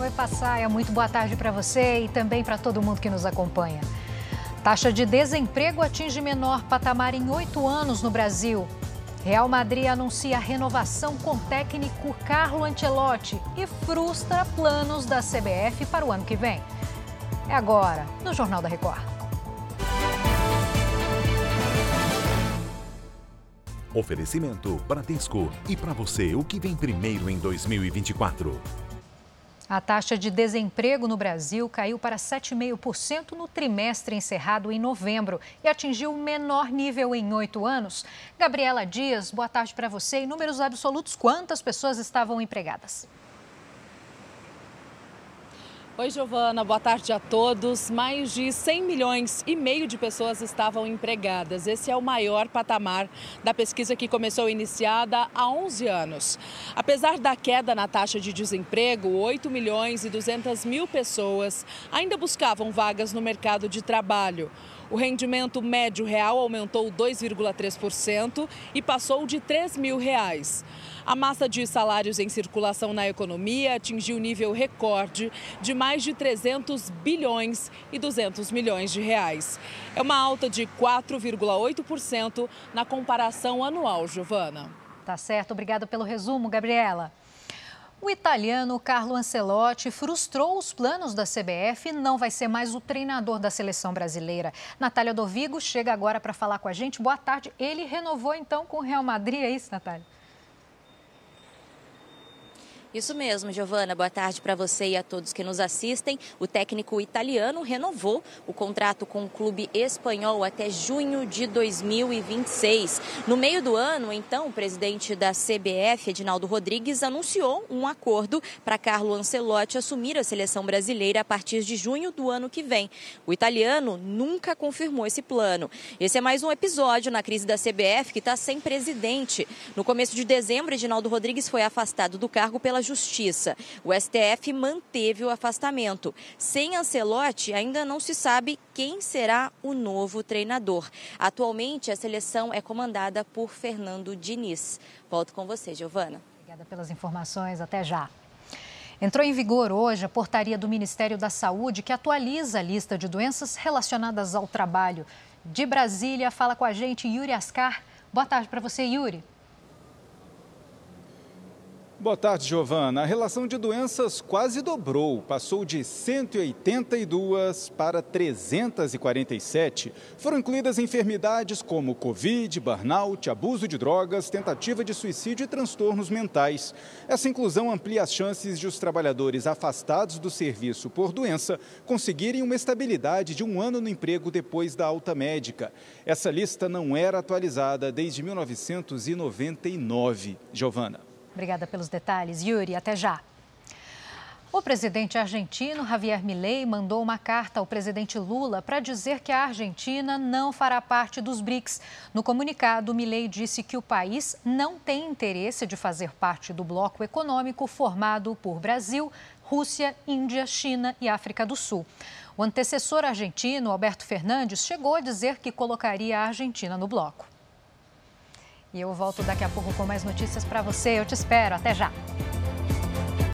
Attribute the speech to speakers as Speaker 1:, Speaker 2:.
Speaker 1: Oi, Passaia, muito boa tarde para você e também para todo mundo que nos acompanha. Taxa de desemprego atinge menor patamar em oito anos no Brasil. Real Madrid anuncia renovação com técnico Carlo Ancelotti e frustra planos da CBF para o ano que vem. É agora, no Jornal da Record.
Speaker 2: Oferecimento Bradesco. E para você, o que vem primeiro em 2024?
Speaker 1: A taxa de desemprego no Brasil caiu para 7,5% no trimestre encerrado em novembro e atingiu o menor nível em oito anos. Gabriela Dias, boa tarde para você. Em números absolutos, quantas pessoas estavam empregadas?
Speaker 3: Oi, Giovana, boa tarde a todos. Mais de 100 milhões e meio de pessoas estavam empregadas. Esse é o maior patamar da pesquisa que começou iniciada há 11 anos. Apesar da queda na taxa de desemprego, 8 milhões e 200 mil pessoas ainda buscavam vagas no mercado de trabalho. O rendimento médio real aumentou 2,3% e passou de 3 mil reais. A massa de salários em circulação na economia atingiu nível recorde de mais de 300 bilhões e 200 milhões de reais. É uma alta de 4,8% na comparação anual, Giovana.
Speaker 1: Tá certo, obrigada pelo resumo, Gabriela. O italiano Carlo Ancelotti frustrou os planos da CBF e não vai ser mais o treinador da seleção brasileira. Natália Dovigo chega agora para falar com a gente. Boa tarde. Ele renovou então com o Real Madrid, é isso, Natália?
Speaker 4: Isso mesmo, Giovana. Boa tarde para você e a todos que nos assistem. O técnico italiano renovou o contrato com o clube espanhol até junho de 2026. No meio do ano, então, o presidente da CBF, Edinaldo Rodrigues, anunciou um acordo para Carlo Ancelotti assumir a seleção brasileira a partir de junho do ano que vem. O italiano nunca confirmou esse plano. Esse é mais um episódio na crise da CBF que está sem presidente. No começo de dezembro, Edinaldo Rodrigues foi afastado do cargo pela pela Justiça. O STF manteve o afastamento. Sem Ancelotti, ainda não se sabe quem será o novo treinador. Atualmente, a seleção é comandada por Fernando Diniz. Volto com você, Giovana.
Speaker 1: Obrigada pelas informações. Até já. Entrou em vigor hoje a portaria do Ministério da Saúde que atualiza a lista de doenças relacionadas ao trabalho. De Brasília, fala com a gente Yuri Ascar. Boa tarde para você, Yuri.
Speaker 5: Boa tarde, Giovana. A relação de doenças quase dobrou, passou de 182 para 347. Foram incluídas enfermidades como Covid, burnout, abuso de drogas, tentativa de suicídio e transtornos mentais. Essa inclusão amplia as chances de os trabalhadores afastados do serviço por doença conseguirem uma estabilidade de um ano no emprego depois da alta médica. Essa lista não era atualizada desde 1999. Giovana.
Speaker 1: Obrigada pelos detalhes, Yuri. Até já. O presidente argentino Javier Milei mandou uma carta ao presidente Lula para dizer que a Argentina não fará parte dos BRICS. No comunicado, Milei disse que o país não tem interesse de fazer parte do bloco econômico formado por Brasil, Rússia, Índia, China e África do Sul. O antecessor argentino, Alberto Fernandes, chegou a dizer que colocaria a Argentina no bloco. E eu volto daqui a pouco com mais notícias para você. Eu te espero. Até já.